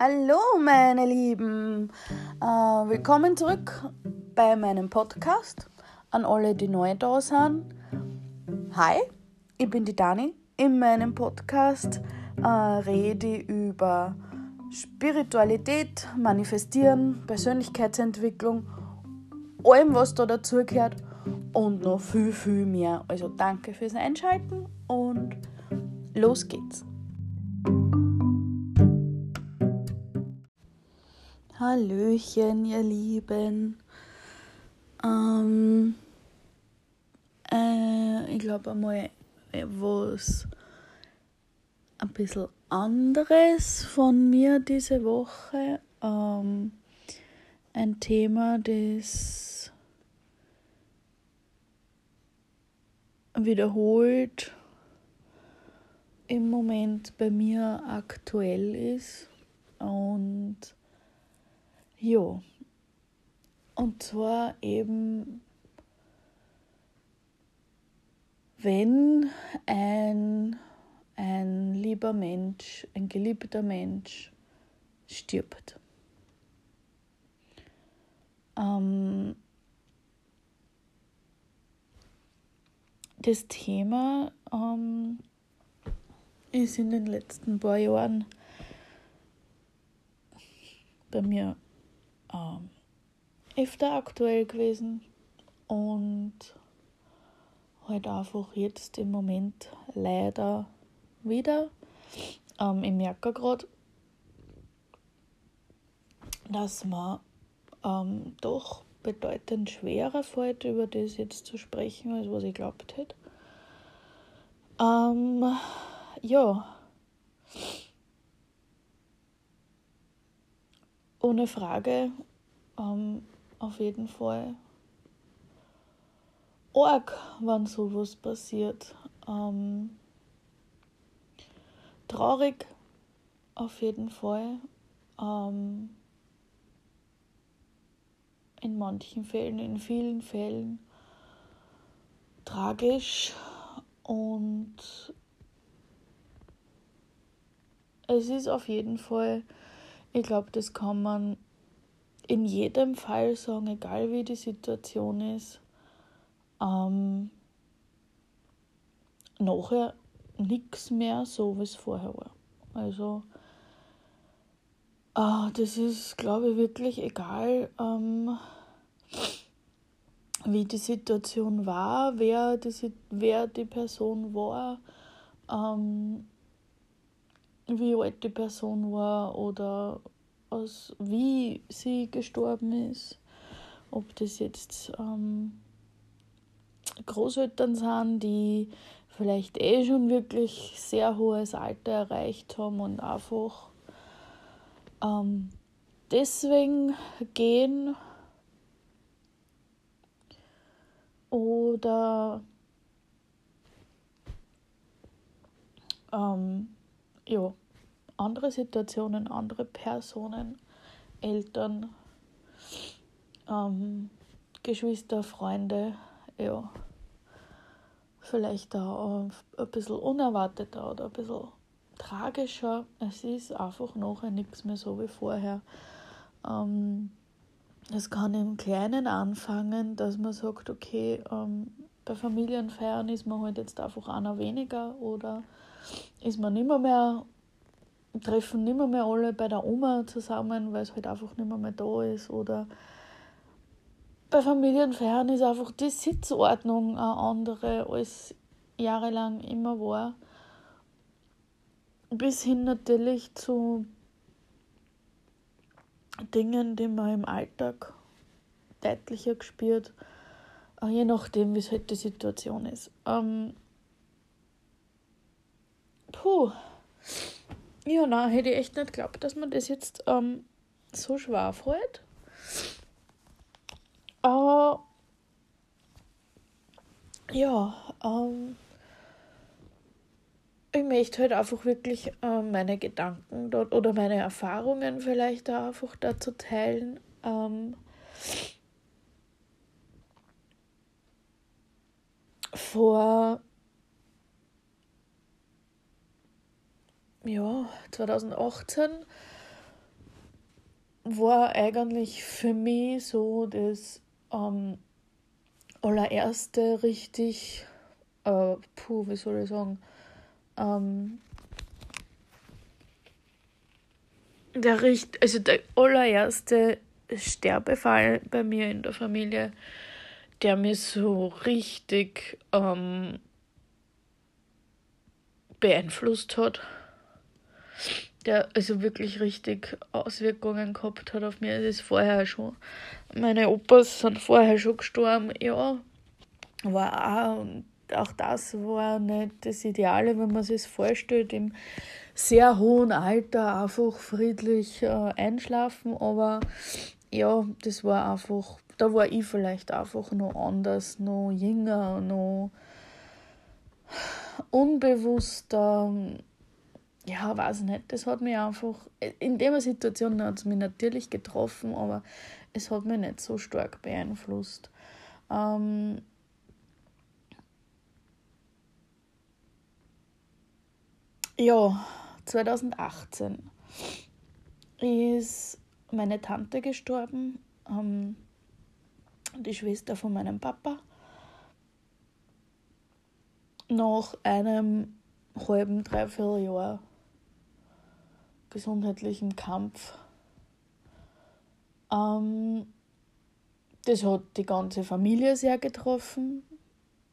Hallo meine Lieben, äh, willkommen zurück bei meinem Podcast. An alle, die neu da sind. Hi, ich bin die Dani. In meinem Podcast äh, rede ich über Spiritualität, Manifestieren, Persönlichkeitsentwicklung, allem was da dazugehört und noch viel, viel mehr. Also danke fürs Einschalten und los geht's. Hallöchen, ihr Lieben. Ähm, äh, ich glaube einmal was ein bisschen anderes von mir diese Woche. Ähm, ein Thema, das wiederholt im Moment bei mir aktuell ist und ja, und zwar eben, wenn ein, ein lieber Mensch, ein geliebter Mensch stirbt. Ähm, das Thema ähm, ist in den letzten paar Jahren bei mir ähm, öfter aktuell gewesen und halt einfach jetzt im Moment leider wieder. Ähm, ich merke gerade, dass man ähm, doch bedeutend schwerer fällt, über das jetzt zu sprechen, als was ich glaubt hätte. Ähm, ja. Ohne Frage ähm, auf jeden Fall arg, wenn sowas passiert. Ähm, traurig auf jeden Fall. Ähm, in manchen Fällen, in vielen Fällen tragisch und es ist auf jeden Fall ich glaube, das kann man in jedem Fall sagen, egal wie die Situation ist. Ähm, nachher nichts mehr so, wie es vorher war. Also, äh, das ist, glaube ich, wirklich egal, ähm, wie die Situation war, wer die, wer die Person war. Ähm, wie alt die Person war oder aus wie sie gestorben ist. Ob das jetzt ähm, Großeltern sind, die vielleicht eh schon wirklich sehr hohes Alter erreicht haben und einfach ähm, deswegen gehen oder ähm, ja, andere Situationen, andere Personen, Eltern, ähm, Geschwister, Freunde, ja, vielleicht auch ein bisschen unerwarteter oder ein bisschen tragischer. Es ist einfach nachher nichts mehr so wie vorher. Ähm, es kann im Kleinen anfangen, dass man sagt, okay, ähm, bei Familienfeiern ist man halt jetzt einfach einer weniger oder ist man immer mehr, treffen nicht mehr, alle bei der Oma zusammen, weil es halt einfach nicht mehr, da ist. Oder bei Familienfeiern ist einfach die Sitzordnung eine andere, als jahrelang immer war. Bis hin natürlich zu Dingen, die man im Alltag deutlicher gespürt, je nachdem, wie es halt die Situation ist. Ähm, Puh. Ja, nein, hätte ich echt nicht geglaubt, dass man das jetzt ähm, so schwer fällt. Aber ja, ähm, ich möchte halt einfach wirklich äh, meine Gedanken dort oder meine Erfahrungen vielleicht auch einfach dazu teilen. Ähm, vor ja, 2018 war eigentlich für mich so das ähm, allererste richtig, äh, puh, wie soll ich sagen, ähm, der, also der allererste Sterbefall bei mir in der Familie, der mich so richtig ähm, beeinflusst hat, der also wirklich richtig Auswirkungen gehabt hat auf mich. Es ist vorher schon. Meine Opas sind vorher schon gestorben, ja. War auch, und auch das war nicht das Ideale, wenn man sich das vorstellt, im sehr hohen Alter einfach friedlich äh, einschlafen, aber ja, das war einfach, da war ich vielleicht einfach noch anders, noch jünger, noch unbewusster. Ja, weiß nicht. Das hat mich einfach, in der Situation hat es mich natürlich getroffen, aber es hat mich nicht so stark beeinflusst. Ähm, ja, 2018 ist meine Tante gestorben, ähm, die Schwester von meinem Papa. Nach einem halben, dreiviertel Jahr gesundheitlichen Kampf. Ähm, das hat die ganze Familie sehr getroffen,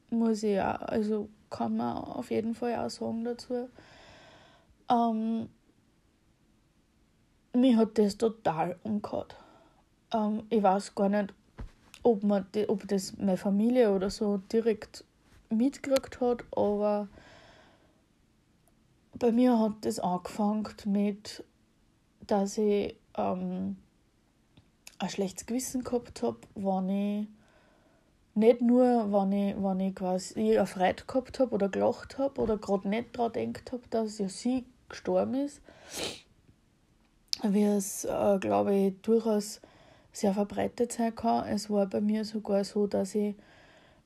muss ich auch, also kann man auf jeden Fall auch sagen dazu. Ähm, mich hat das total umgehauen. Ähm, ich weiß gar nicht, ob, man ob das meine Familie oder so direkt mitgekriegt hat, aber bei mir hat das angefangen mit, dass ich ähm, ein schlechtes Gewissen gehabt habe, wenn ich nicht nur, wenn ich, wenn ich quasi eine Freude gehabt habe oder gelacht habe oder gerade nicht daran gedacht habe, dass ja sie gestorben ist, wie es, äh, glaube ich, durchaus sehr verbreitet sein kann. Es war bei mir sogar so, dass ich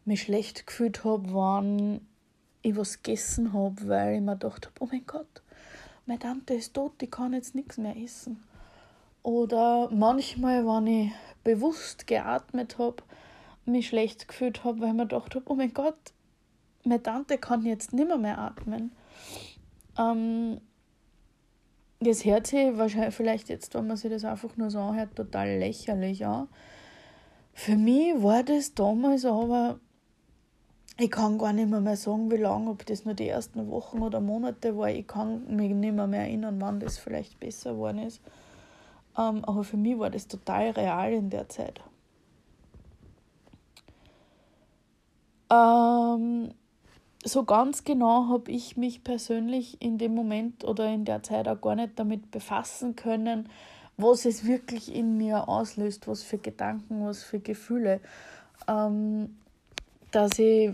mich schlecht gefühlt habe, wenn ich was gegessen habe, weil ich mir gedacht habe, oh mein Gott, meine Tante ist tot, die kann jetzt nichts mehr essen. Oder manchmal, wenn ich bewusst geatmet habe, mich schlecht gefühlt habe, weil ich mir gedacht habe, oh mein Gott, meine Tante kann jetzt nimmer mehr atmen. Ähm, das hört sich wahrscheinlich vielleicht jetzt, wenn man sich das einfach nur so anhört, total lächerlich an. Für mich war das damals aber, ich kann gar nicht mehr, mehr sagen, wie lange, ob das nur die ersten Wochen oder Monate war. Ich kann mich nicht mehr, mehr erinnern, wann das vielleicht besser geworden ist. Ähm, aber für mich war das total real in der Zeit. Ähm, so ganz genau habe ich mich persönlich in dem Moment oder in der Zeit auch gar nicht damit befassen können, was es wirklich in mir auslöst, was für Gedanken, was für Gefühle. Ähm, dass ich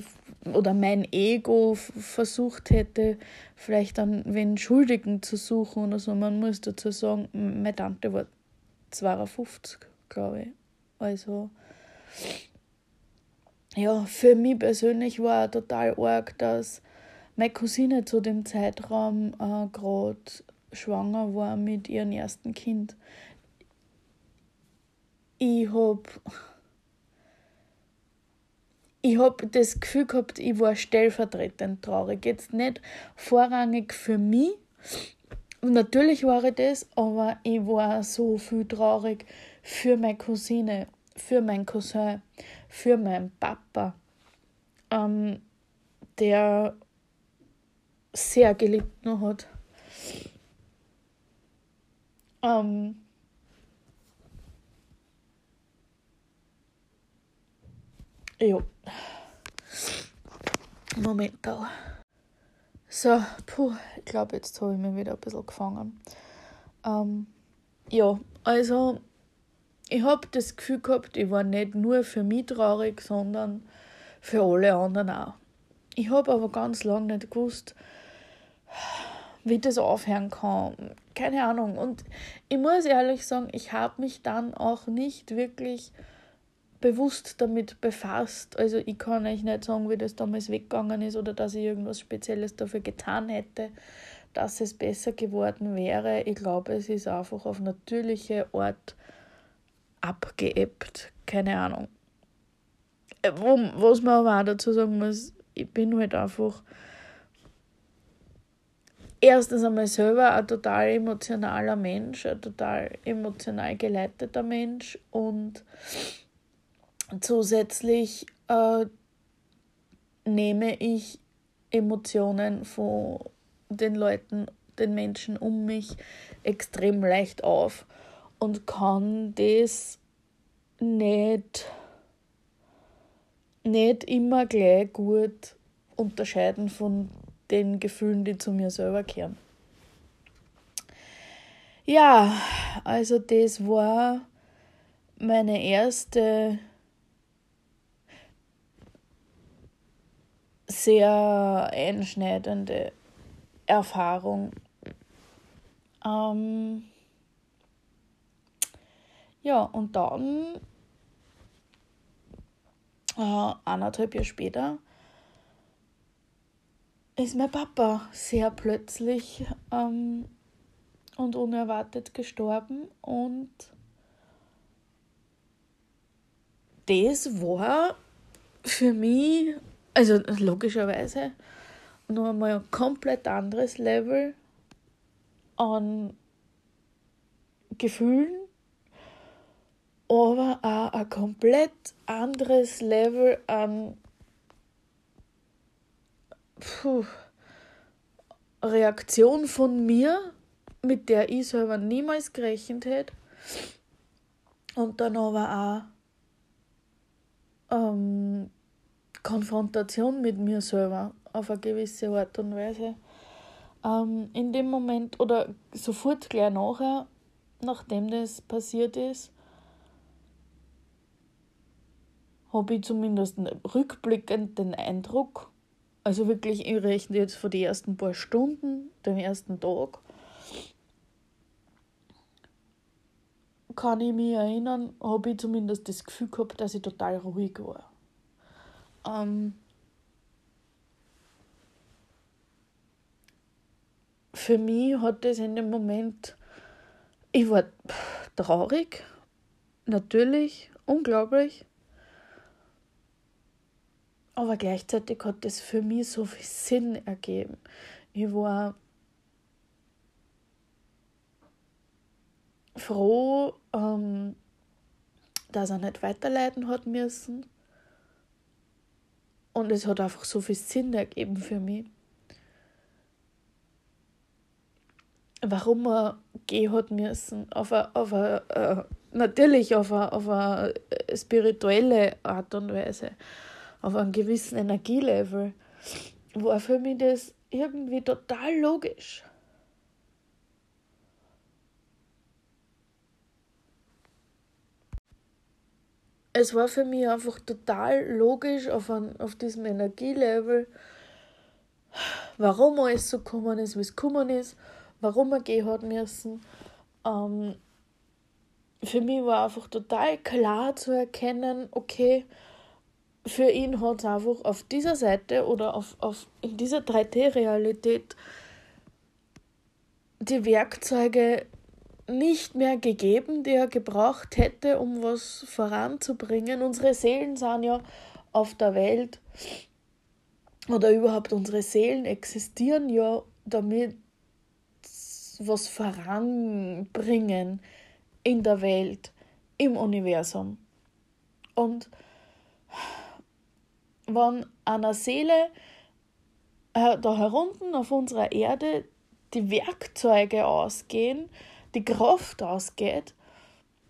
oder mein Ego versucht hätte, vielleicht dann wen Schuldigen zu suchen oder so. Man muss dazu sagen, meine Tante war 52, glaube ich. Also ja, für mich persönlich war total arg, dass meine Cousine zu dem Zeitraum äh, gerade schwanger war mit ihrem ersten Kind. Ich habe ich hab das Gefühl gehabt, ich war stellvertretend traurig. Jetzt nicht vorrangig für mich. Natürlich war ich das, aber ich war so viel traurig für meine Cousine, für meinen Cousin, für meinen Papa, ähm, der sehr gelitten hat. Ähm, ja. Moment auch. So, puh, ich glaube, jetzt habe ich mich wieder ein bisschen gefangen. Ähm, ja, also ich habe das Gefühl gehabt, ich war nicht nur für mich traurig, sondern für alle anderen auch. Ich habe aber ganz lange nicht gewusst, wie das aufhören kann. Keine Ahnung. Und ich muss ehrlich sagen, ich habe mich dann auch nicht wirklich bewusst damit befasst. Also ich kann euch nicht sagen, wie das damals weggegangen ist oder dass ich irgendwas Spezielles dafür getan hätte, dass es besser geworden wäre. Ich glaube, es ist einfach auf natürliche Art abgeebbt. Keine Ahnung. Äh, was man aber auch dazu sagen muss, ich bin halt einfach erstens einmal selber ein total emotionaler Mensch, ein total emotional geleiteter Mensch und zusätzlich äh, nehme ich Emotionen von den Leuten, den Menschen um mich extrem leicht auf und kann das nicht, nicht immer gleich gut unterscheiden von den Gefühlen, die zu mir selber kehren. Ja, also das war meine erste sehr einschneidende Erfahrung. Ähm ja, und dann, äh, anderthalb Jahre später, ist mein Papa sehr plötzlich ähm, und unerwartet gestorben und das war für mich, also logischerweise, noch einmal ein komplett anderes Level an Gefühlen, aber auch ein komplett anderes Level an puh, Reaktion von mir, mit der ich selber niemals gerechnet hätte. Und dann aber auch ähm, Konfrontation mit mir selber auf eine gewisse Art und Weise. Ähm, in dem Moment oder sofort gleich nachher, nachdem das passiert ist, habe ich zumindest rückblickend den Eindruck, also wirklich, ich rechne jetzt von den ersten paar Stunden, dem ersten Tag, kann ich mich erinnern, habe ich zumindest das Gefühl gehabt, dass ich total ruhig war. Ähm für mich hat das in dem Moment, ich war traurig, natürlich, unglaublich, aber gleichzeitig hat das für mich so viel Sinn ergeben. Ich war froh, ähm, dass er nicht weiterleiten hat müssen. Und es hat einfach so viel Sinn ergeben für mich. Warum er gehen hat müssen, auf eine, auf eine, äh, natürlich auf eine, auf eine spirituelle Art und Weise auf einem gewissen Energielevel, war für mich das irgendwie total logisch. Es war für mich einfach total logisch auf, ein, auf diesem Energielevel, warum alles so gekommen ist, wie es gekommen ist, warum er gehen hat müssen. Ähm, für mich war einfach total klar zu erkennen, okay, für ihn hat es einfach auf dieser Seite oder auf, auf, in dieser 3D-Realität die Werkzeuge nicht mehr gegeben, die er gebraucht hätte, um was voranzubringen. Unsere Seelen sind ja auf der Welt oder überhaupt unsere Seelen existieren ja, damit was voranbringen in der Welt, im Universum. Und wenn einer Seele da herunten auf unserer Erde die Werkzeuge ausgehen, die Kraft ausgeht,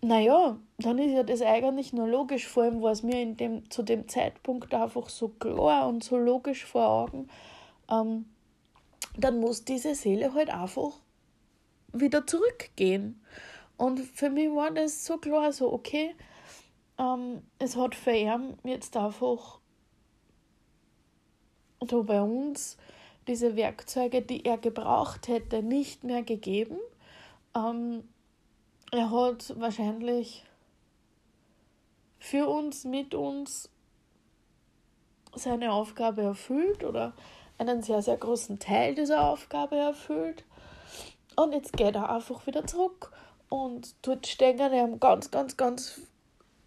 naja, dann ist ja das eigentlich nur logisch, vor allem war es mir in dem, zu dem Zeitpunkt einfach so klar und so logisch vor Augen, ähm, dann muss diese Seele halt einfach wieder zurückgehen. Und für mich war das so klar, so okay, ähm, es hat für ihn jetzt einfach da bei uns diese Werkzeuge, die er gebraucht hätte, nicht mehr gegeben. Ähm, er hat wahrscheinlich für uns, mit uns seine Aufgabe erfüllt oder einen sehr, sehr großen Teil dieser Aufgabe erfüllt. Und jetzt geht er einfach wieder zurück und dort stehen ihm ganz, ganz, ganz,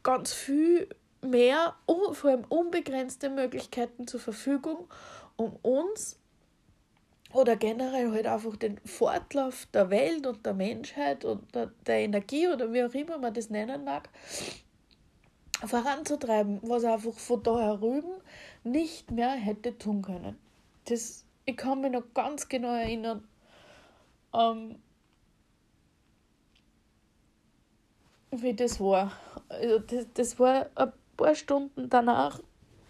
ganz viel mehr, vor allem unbegrenzte Möglichkeiten zur Verfügung, um uns oder generell halt einfach den Fortlauf der Welt und der Menschheit und der, der Energie oder wie auch immer man das nennen mag, voranzutreiben, was einfach von da herüben nicht mehr hätte tun können. Das, ich kann mich noch ganz genau erinnern, ähm, wie das war. Also das, das war ein paar Stunden danach.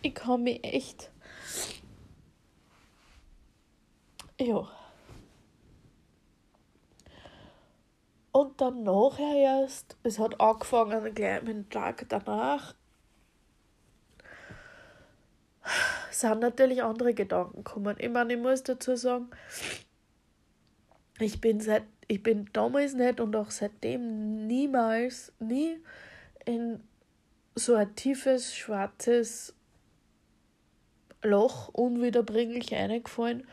Ich kann mich echt. Ja. Und dann nachher erst, es hat angefangen gleich dem Tag danach, sind natürlich andere Gedanken gekommen. Ich meine, ich muss dazu sagen, ich bin seit, ich bin damals nicht und auch seitdem niemals, nie in so ein tiefes, schwarzes Loch unwiederbringlich eingefallen,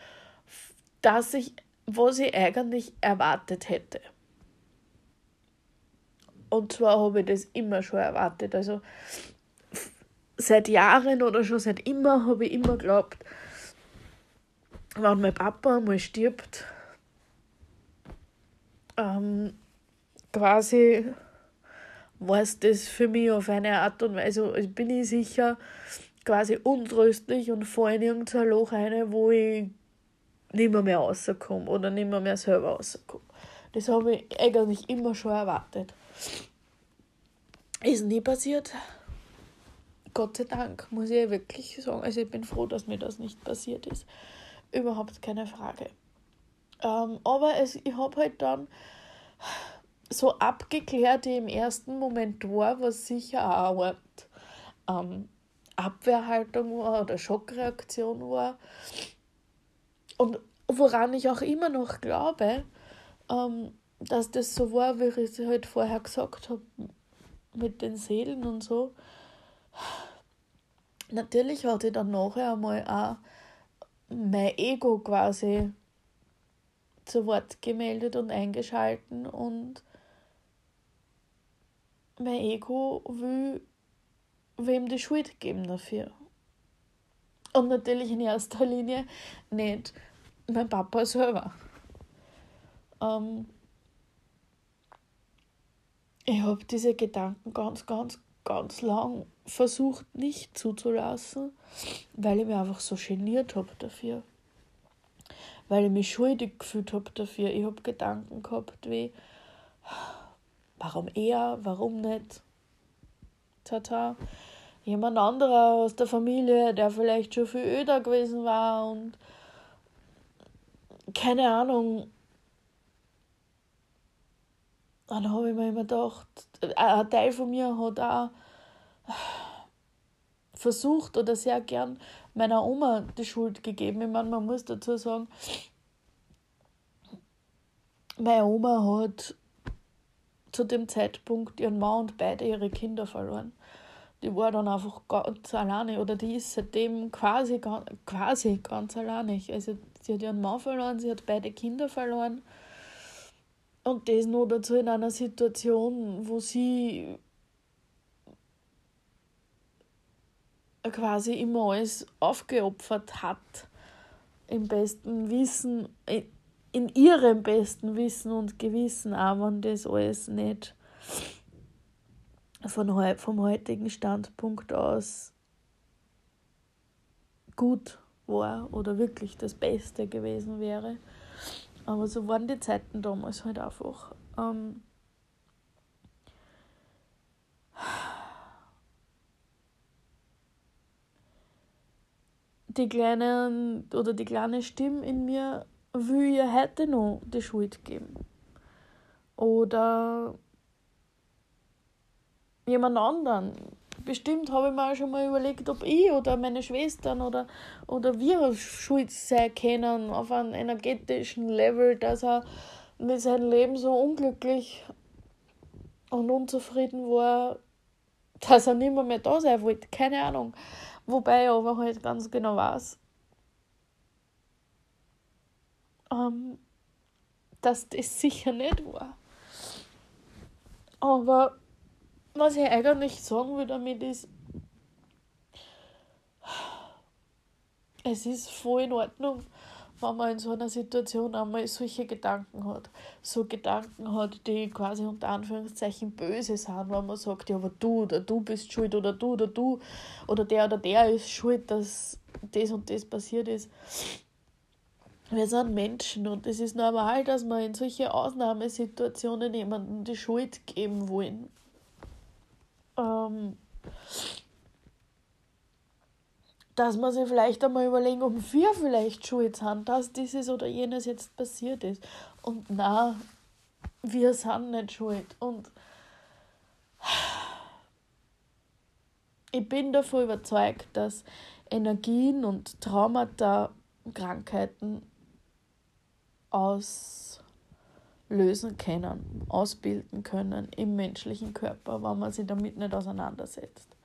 dass ich, was ich eigentlich erwartet hätte. Und zwar habe ich das immer schon erwartet. Also seit Jahren oder schon seit immer habe ich immer geglaubt, wenn mein Papa einmal stirbt, ähm, quasi war es das für mich auf eine Art und Weise, also bin ich sicher, quasi untröstlich und falle in irgendein Loch rein, wo ich nicht mehr, mehr rauskomme oder nicht mehr, mehr selber rauskomme. Das habe ich eigentlich immer schon erwartet. Ist nie passiert. Gott sei Dank, muss ich wirklich sagen. Also ich bin froh, dass mir das nicht passiert ist. Überhaupt keine Frage. Ähm, aber es, ich habe halt dann so abgeklärt, wie im ersten Moment war, was sicher auch eine Art ähm, Abwehrhaltung war oder Schockreaktion war. Und woran ich auch immer noch glaube, ähm, dass das so war, wie ich es halt vorher gesagt habe, mit den Seelen und so. Natürlich hat ich dann nachher einmal auch mein Ego quasi zu Wort gemeldet und eingeschalten und mein Ego will wem die Schuld geben dafür. Und natürlich in erster Linie nicht mein Papa selber. Ähm, ich habe diese Gedanken ganz, ganz, ganz lang versucht nicht zuzulassen, weil ich mich einfach so geniert habe dafür weil ich mich schuldig gefühlt habe dafür. Ich habe Gedanken gehabt wie, warum er, warum nicht? Tata. Jemand anderer aus der Familie, der vielleicht schon viel öder gewesen war und keine Ahnung. Dann habe ich mir immer gedacht, ein Teil von mir hat auch versucht oder sehr gern meiner Oma die Schuld gegeben. Ich meine, man muss dazu sagen, meine Oma hat zu dem Zeitpunkt ihren Mann und beide ihre Kinder verloren. Die war dann einfach ganz alleine oder die ist seitdem quasi, quasi ganz alleine. Also sie hat ihren Mann verloren, sie hat beide Kinder verloren. Und das nur dazu in einer Situation, wo sie quasi immer alles aufgeopfert hat. Im besten Wissen, in ihrem besten Wissen und Gewissen, wenn das alles nicht von, vom heutigen Standpunkt aus gut war oder wirklich das Beste gewesen wäre. Aber so waren die Zeiten damals halt einfach. Ähm, die kleinen oder die kleine Stimme in mir will ihr heute noch die Schuld geben. Oder jemand anderen. Bestimmt habe ich mir auch schon mal überlegt, ob ich oder meine Schwestern oder, oder wir schuld sein können auf einem energetischen Level, dass er mit seinem Leben so unglücklich und unzufrieden war, dass er nicht mehr, mehr da sein wollte. Keine Ahnung. Wobei ich aber halt ganz genau weiß, ähm, dass das sicher nicht war. Aber was ich eigentlich sagen will damit ist, es ist voll in Ordnung, wenn man in so einer Situation einmal solche Gedanken hat. So Gedanken hat, die quasi unter Anführungszeichen böse sind, wenn man sagt, ja, aber du oder du bist schuld oder du oder du oder der oder der ist schuld, dass das und das passiert ist. Wir sind Menschen und es ist normal, dass wir in solche Ausnahmesituationen jemandem die Schuld geben wollen. Ähm, dass man sich vielleicht einmal überlegen, ob wir vielleicht schuld sind, dass dieses oder jenes jetzt passiert ist. Und na, wir sind nicht schuld. Und ich bin davon überzeugt, dass Energien und Traumata, Krankheiten auslösen können, ausbilden können im menschlichen Körper, wenn man sich damit nicht auseinandersetzt.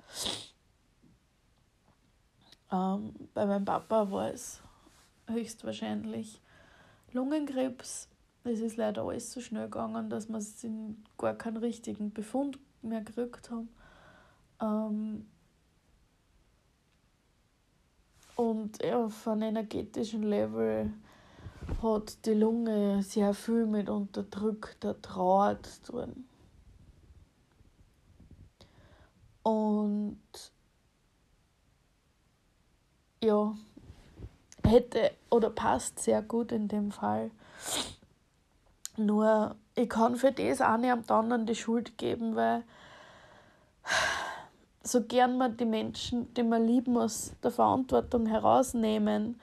Ähm, bei meinem Papa war es höchstwahrscheinlich Lungenkrebs. Es ist leider alles so schnell gegangen, dass wir gar keinen richtigen Befund mehr gekriegt haben. Ähm, und ja, auf einem energetischen Level hat die Lunge sehr viel mit unterdrückter Trauer zu tun. Und ja, hätte oder passt sehr gut in dem Fall. Nur, ich kann für das auch nicht am anderen die Schuld geben, weil so gern man die Menschen, die man lieben, aus der Verantwortung herausnehmen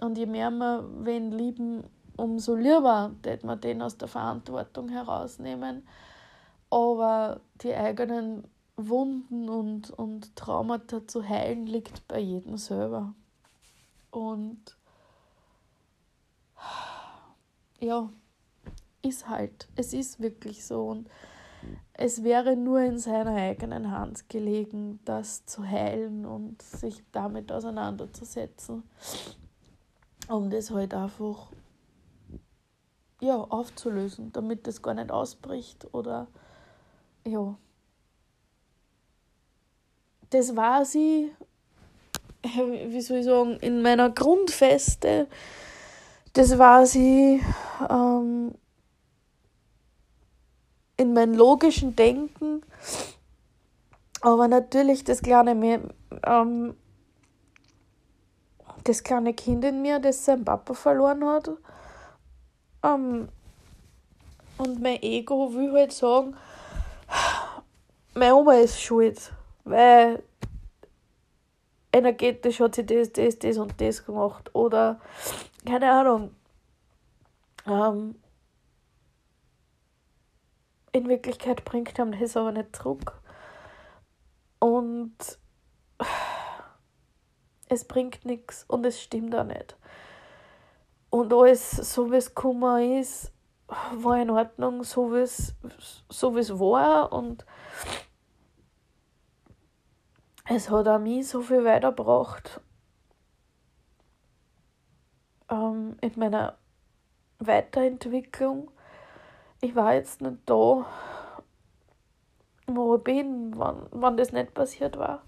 und je mehr man wen lieben, umso lieber tät man den aus der Verantwortung herausnehmen. Aber die eigenen Wunden und, und Traumata zu heilen, liegt bei jedem selber. Und ja, ist halt, es ist wirklich so. Und es wäre nur in seiner eigenen Hand gelegen, das zu heilen und sich damit auseinanderzusetzen, um das halt einfach ja, aufzulösen, damit das gar nicht ausbricht oder ja, das war sie, wie soll ich sagen, in meiner Grundfeste, das war sie ähm, in meinem logischen Denken, aber natürlich das kleine, ähm, das kleine Kind in mir, das sein Papa verloren hat. Ähm, und mein Ego will halt sagen, meine Oma ist schuld weil energetisch hat sie das, das, das und das gemacht oder keine Ahnung. Ähm, in Wirklichkeit bringt einem das aber nicht zurück. Und es bringt nichts und es stimmt auch nicht. Und alles, so wie es gekommen ist, war in Ordnung, so wie es, so wie es war. Und es hat auch mich so viel weitergebracht ähm, in meiner Weiterentwicklung. Ich war jetzt nicht da, wo ich bin, wann, wann das nicht passiert war.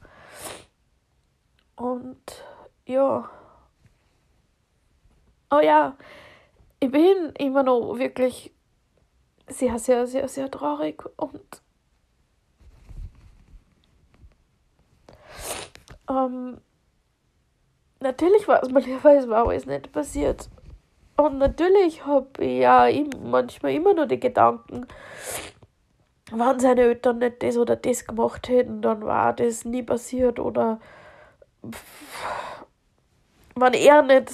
Und ja. Oh ja, ich bin immer noch wirklich sehr, sehr, sehr, sehr traurig und Ähm, natürlich war es manchmal, es war alles nicht passiert. Und natürlich habe ich ja manchmal immer noch die Gedanken, wenn seine Eltern nicht das oder das gemacht hätten, dann war das nie passiert. Oder wenn er nicht,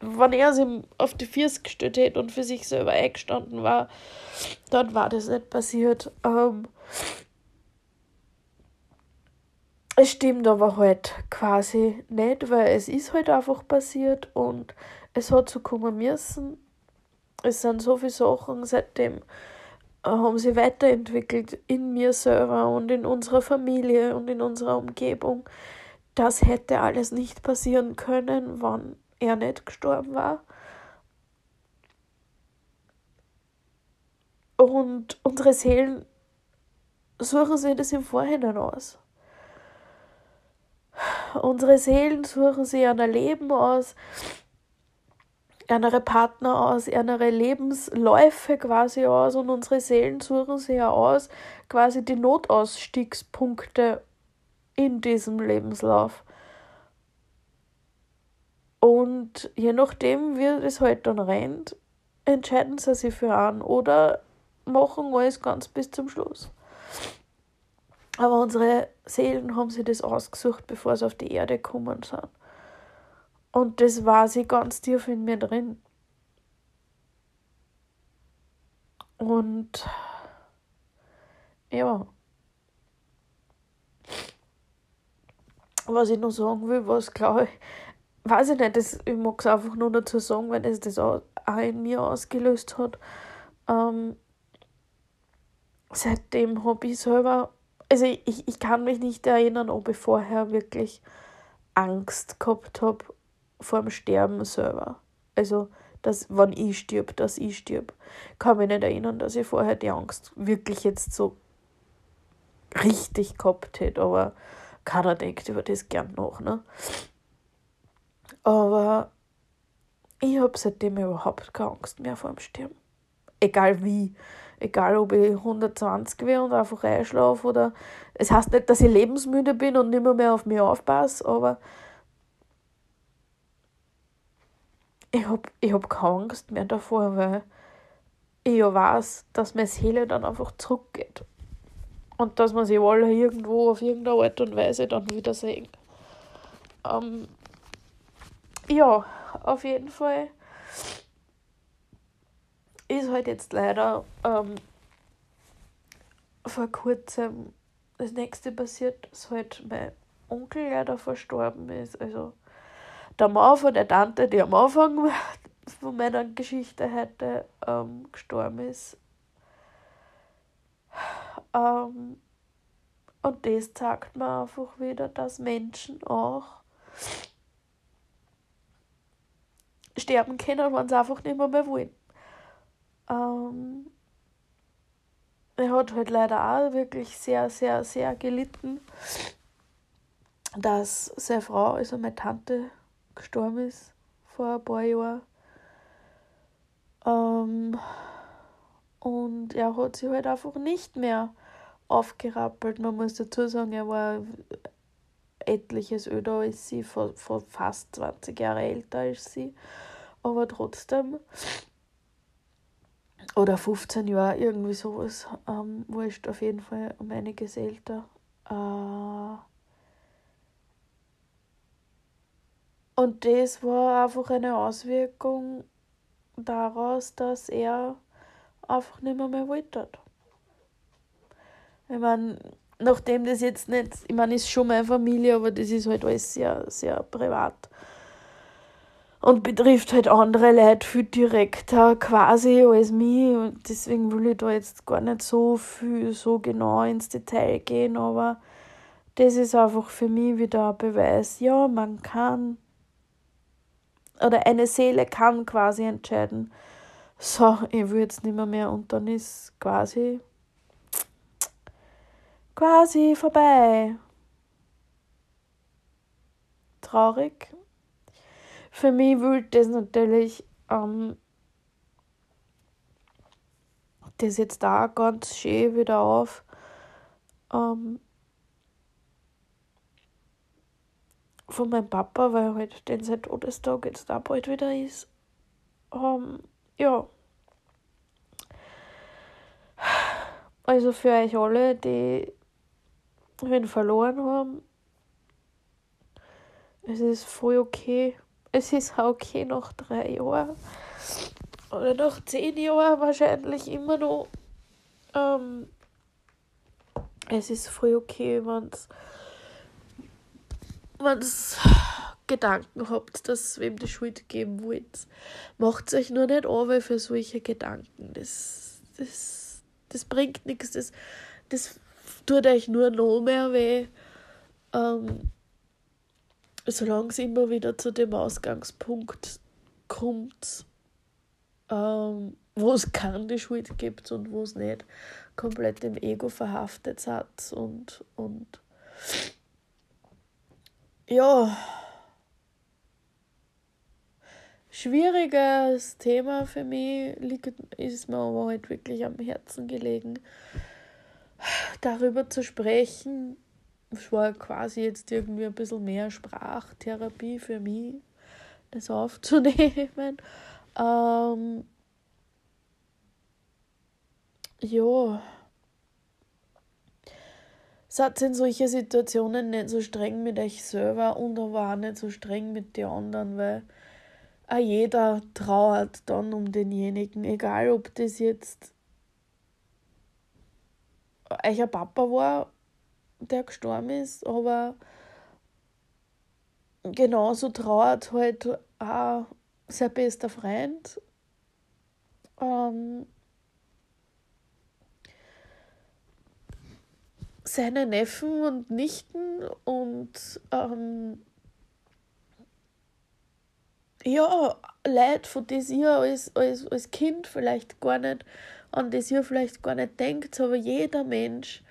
wenn er sich auf die Füße gestellt hätte und für sich selber eingestanden war, dann war das nicht passiert. Ähm, es stimmt aber halt quasi nicht, weil es ist halt einfach passiert und es hat so kommen müssen. Es sind so viele Sachen seitdem äh, haben sie weiterentwickelt in mir selber und in unserer Familie und in unserer Umgebung das hätte alles nicht passieren können, wann er nicht gestorben war. Und unsere Seelen suchen sich das im Vorhinein aus. Unsere Seelen suchen sich ein Leben aus, andere Partner aus, andere Lebensläufe quasi aus und unsere Seelen suchen sich ja aus, quasi die Notausstiegspunkte in diesem Lebenslauf. Und je nachdem, wie es halt dann rennt, entscheiden sie sich für einen oder machen alles ganz bis zum Schluss. Aber unsere Seelen haben sich das ausgesucht, bevor sie auf die Erde gekommen sind. Und das war sie ganz tief in mir drin. Und ja. Was ich noch sagen will, was glaube ich, weiß ich nicht, das, ich mag es einfach nur dazu sagen, weil es das auch in mir ausgelöst hat. Ähm, seitdem habe ich selber, also ich, ich kann mich nicht erinnern, ob ich vorher wirklich Angst gehabt habe vor dem Sterben selber. Also, dass, wenn ich stirb, dass ich stirb. Kann mich nicht erinnern, dass ich vorher die Angst wirklich jetzt so richtig gehabt hätte, aber keiner denkt über das gern nach, ne? Aber ich habe seitdem überhaupt keine Angst mehr vor dem Sterben. Egal wie. Egal, ob ich 120 wäre und einfach einschlafe oder. Es heißt nicht, dass ich lebensmüde bin und nicht mehr, auf mich aufpasse, aber ich habe ich hab keine Angst mehr davor, weil ich ja weiß, dass meine Seele dann einfach zurückgeht. Und dass man sie alle irgendwo auf irgendeine Art und Weise dann wieder sehen. Ähm, ja, auf jeden Fall ist halt jetzt leider ähm, vor kurzem das nächste passiert, dass halt mein Onkel leider verstorben ist. Also der Mann von der Tante, die am Anfang von meiner Geschichte heute ähm, gestorben ist. Ähm, und das zeigt mir einfach wieder, dass Menschen auch sterben können, wenn sie einfach nicht mehr, mehr wollen. Ähm, er hat halt leider auch wirklich sehr, sehr, sehr gelitten, dass seine Frau, also meine Tante, gestorben ist vor ein paar Jahren. Ähm, und er hat sich halt einfach nicht mehr aufgerappelt. Man muss dazu sagen, er war etliches öder als sie, vor, vor fast 20 Jahre älter als sie. Aber trotzdem, oder 15 Jahre, irgendwie sowas, ähm, wurscht auf jeden Fall um einiges älter. Äh, und das war einfach eine Auswirkung daraus, dass er einfach nicht mehr, mehr wollte. Ich meine, nachdem das jetzt nicht, ich meine, ist schon meine Familie, aber das ist halt alles sehr, sehr privat. Und betrifft halt andere Leute viel direkter quasi als mich. Und deswegen will ich da jetzt gar nicht so viel, so genau ins Detail gehen, aber das ist einfach für mich wieder ein Beweis, ja, man kann oder eine Seele kann quasi entscheiden, so, ich will jetzt nicht mehr, mehr und dann ist quasi quasi vorbei. Traurig. Für mich wühlt das natürlich ähm, das jetzt da ganz schön wieder auf. Ähm, von meinem Papa, weil halt den sein Todestag jetzt da bald wieder ist. Ähm, ja. Also für euch alle, die wen verloren haben. Es ist voll okay. Es ist auch okay nach drei Jahren. Oder nach zehn Jahren wahrscheinlich immer noch. Ähm, es ist voll okay, wenn es Gedanken habt, dass wem die Schuld geben wollt. Macht euch nur nicht an, für solche Gedanken. Das, das, das bringt nichts. Das, das tut euch nur noch mehr weh. Ähm, solange es immer wieder zu dem Ausgangspunkt kommt, ähm, wo es keine Schuld gibt und wo es nicht komplett im Ego verhaftet hat und, und ja, schwieriges Thema für mich, liegt, ist mir aber halt wirklich am Herzen gelegen, darüber zu sprechen. Es war quasi jetzt irgendwie ein bisschen mehr Sprachtherapie für mich, das aufzunehmen. Ähm, ja, seid in solche Situationen nicht so streng mit euch selber und aber auch nicht so streng mit den anderen, weil auch jeder trauert dann um denjenigen, egal ob das jetzt euer Papa war, der gestorben ist, aber genauso trauert halt auch sein bester Freund. Ähm, seine Neffen und Nichten und ähm, ja, Leute, von das ihr als, als, als Kind vielleicht gar nicht, an das ihr vielleicht gar nicht denkt, aber jeder Mensch,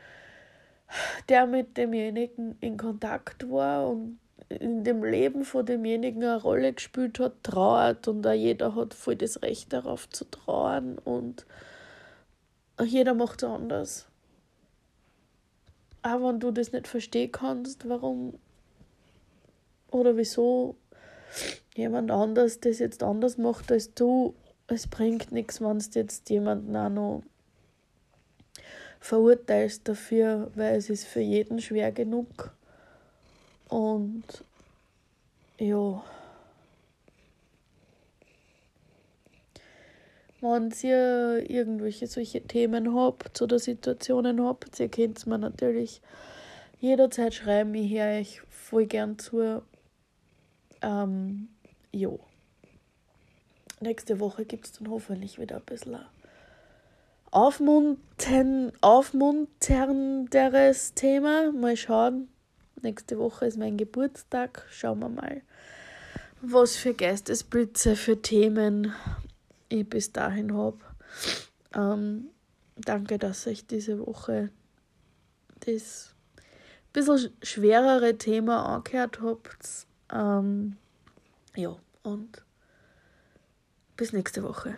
der mit demjenigen in Kontakt war und in dem Leben von demjenigen eine Rolle gespielt hat, trauert und auch jeder hat voll das Recht darauf zu trauern und jeder macht es anders. Aber wenn du das nicht verstehen kannst, warum oder wieso jemand anders das jetzt anders macht als du, es bringt nichts, wenn du jetzt jemanden auch noch verurteilst dafür, weil es ist für jeden schwer genug. Und ja. Wenn ihr irgendwelche solche Themen habt oder Situationen habt, ihr könnt es mir natürlich jederzeit schreiben. Ich höre euch voll gern zu. Ähm, jo. Nächste Woche gibt es dann hoffentlich wieder ein bisschen aufmuntern, aufmunternderes Thema. Mal schauen. Nächste Woche ist mein Geburtstag. Schauen wir mal, was für Geistesblitze, für Themen ich bis dahin habe. Ähm, danke, dass euch diese Woche das bisschen schwerere Thema angehört habt. Ähm, ja, und bis nächste Woche.